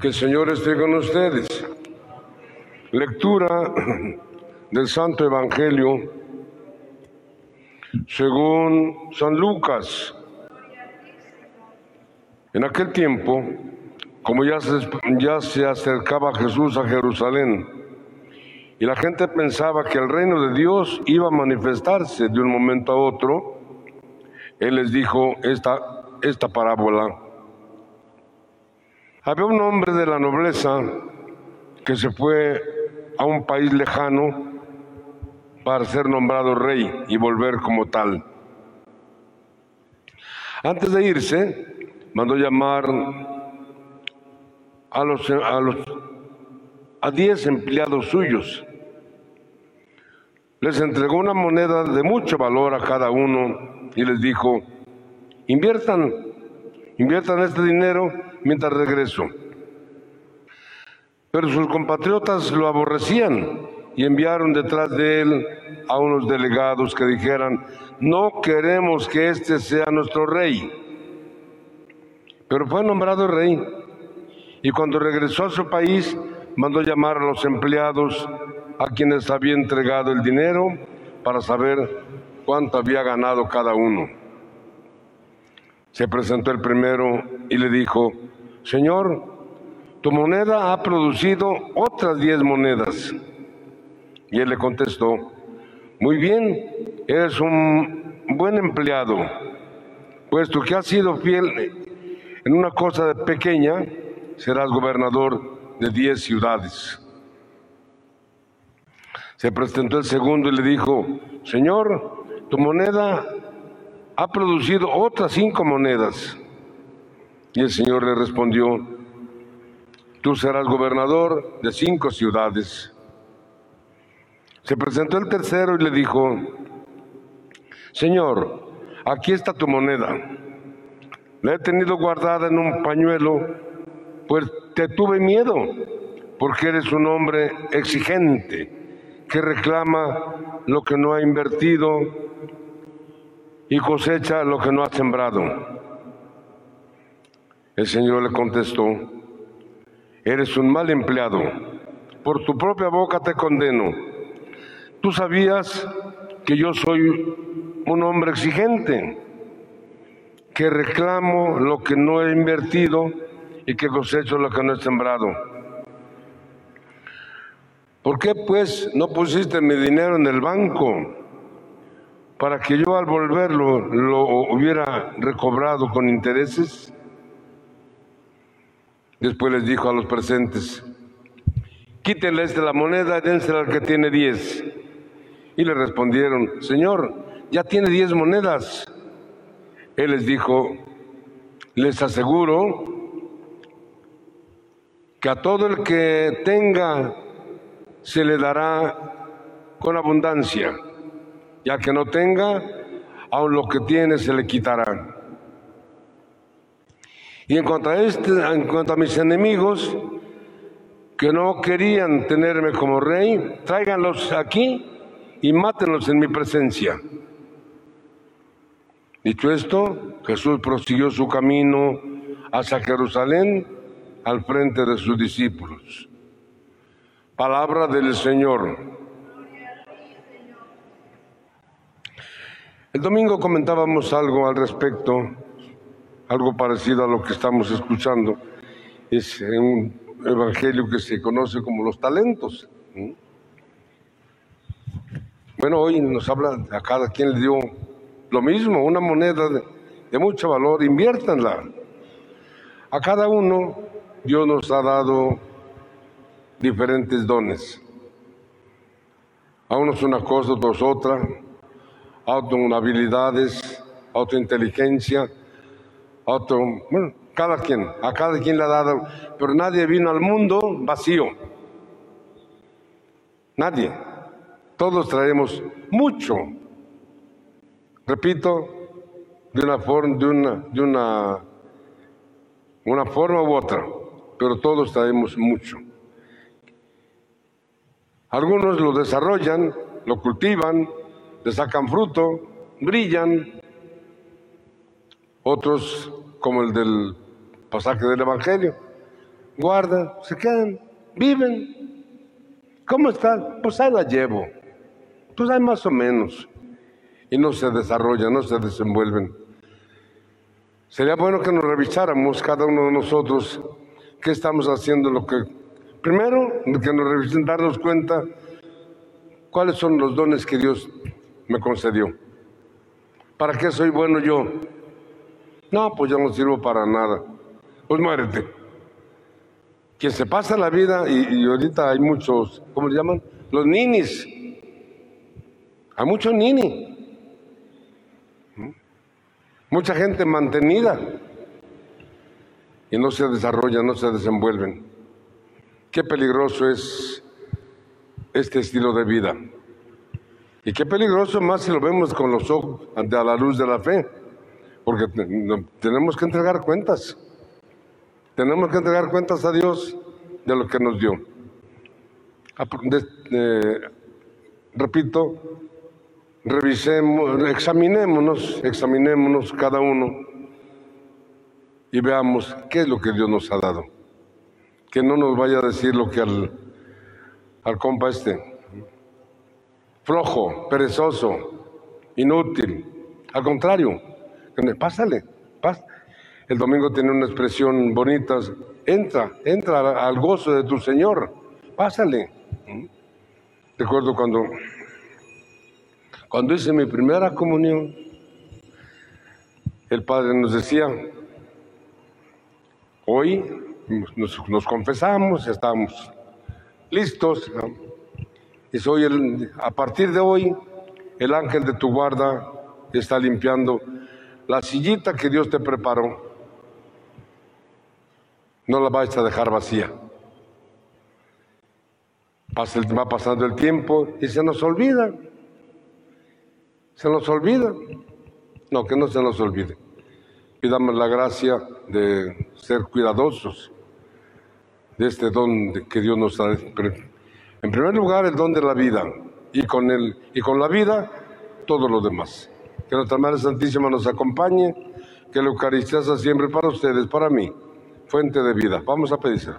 Que el Señor esté con ustedes. Lectura del Santo Evangelio según San Lucas. En aquel tiempo, como ya se, ya se acercaba Jesús a Jerusalén, y la gente pensaba que el reino de Dios iba a manifestarse de un momento a otro, Él les dijo esta, esta parábola. Había un hombre de la nobleza que se fue a un país lejano para ser nombrado rey y volver como tal. Antes de irse, mandó llamar a los a los a diez empleados suyos. Les entregó una moneda de mucho valor a cada uno y les dijo, inviertan, inviertan este dinero mientras regreso. Pero sus compatriotas lo aborrecían y enviaron detrás de él a unos delegados que dijeran, no queremos que este sea nuestro rey. Pero fue nombrado rey y cuando regresó a su país mandó llamar a los empleados a quienes había entregado el dinero para saber cuánto había ganado cada uno. Se presentó el primero y le dijo, Señor, tu moneda ha producido otras diez monedas. Y él le contestó, muy bien, eres un buen empleado, puesto que has sido fiel en una cosa pequeña, serás gobernador de diez ciudades. Se presentó el segundo y le dijo, Señor, tu moneda ha producido otras cinco monedas. Y el Señor le respondió, tú serás gobernador de cinco ciudades. Se presentó el tercero y le dijo, Señor, aquí está tu moneda. La he tenido guardada en un pañuelo, pues te tuve miedo, porque eres un hombre exigente, que reclama lo que no ha invertido y cosecha lo que no ha sembrado. El Señor le contestó, eres un mal empleado, por tu propia boca te condeno Tú sabías que yo soy un hombre exigente, que reclamo lo que no he invertido y que cosecho lo que no he sembrado. ¿Por qué pues no pusiste mi dinero en el banco para que yo al volverlo lo hubiera recobrado con intereses? Después les dijo a los presentes, quítenles de la moneda y dénsela al que tiene diez. Y le respondieron, Señor, ya tiene diez monedas. Él les dijo, les aseguro que a todo el que tenga se le dará con abundancia, ya que no tenga, aun lo que tiene se le quitará. Y en cuanto a, este, en cuanto a mis enemigos, que no querían tenerme como rey, tráiganlos aquí y mátenlos en mi presencia. Dicho esto, Jesús prosiguió su camino hacia Jerusalén al frente de sus discípulos. Palabra del Señor. El domingo comentábamos algo al respecto, algo parecido a lo que estamos escuchando. Es un evangelio que se conoce como los talentos. Bueno, hoy nos habla, a cada quien le dio lo mismo, una moneda de, mucho valor, inviértanla. A cada uno Dios nos ha dado diferentes dones. A unos una cosa, a otros otra, a otros habilidades, a otro inteligencia, a otro, bueno, cada quien, a cada quien le ha dado, pero nadie vino al mundo vacío. Nadie. Todos traemos mucho. Repito, de una forma, de una, de una, una forma u otra, pero todos traemos mucho. Algunos lo desarrollan, lo cultivan, le sacan fruto, brillan. Otros, como el del pasaje del Evangelio, guardan, se quedan, viven. ¿Cómo están? Pues ahí la llevo. Pues hay más o menos. Y no se desarrollan, no se desenvuelven. Sería bueno que nos revisáramos cada uno de nosotros qué estamos haciendo, lo que primero que nos revisen, darnos cuenta cuáles son los dones que Dios me concedió. ¿Para qué soy bueno yo? No, pues yo no sirvo para nada. Pues muérete. Quien se pasa la vida, y, ahorita hay muchos, ¿cómo se llaman? Los ninis. Hay muchos nini. Mucha gente mantenida y no se desarrollan, no se desenvuelven. Qué peligroso es este estilo de vida. Y qué peligroso más si lo vemos con los ojos a la luz de la fe, porque tenemos que entregar cuentas. Tenemos que entregar cuentas a Dios de lo que nos dio. repito, revisemos, examinémonos, examinémonos cada uno y veamos qué es lo que Dios nos ha dado. Que no nos vaya a decir lo que al, al compa este, flojo, perezoso, inútil. Al contrario, pásale, El domingo tiene una expresión bonita, entra, entra al gozo de tu Señor, pásale. Recuerdo cuando cuando hice mi primera comunión, el Padre nos decía, hoy nos, confesamos, estamos listos. Y soy el, a partir de hoy, el ángel de tu guarda está limpiando la sillita que Dios te preparó. No la vais a dejar vacía. va pasando el tiempo y se nos olvida. ¿Se nos olvida? No, que no se nos olvide. Pidamos la gracia de ser cuidadosos de este don que Dios nos da. En primer lugar, el don de la vida y con, el, y con la vida todo lo demás. Que nuestra Madre Santísima nos acompañe, que la Eucaristía sea siempre para ustedes, para mí, fuente de vida. Vamos a pedirse.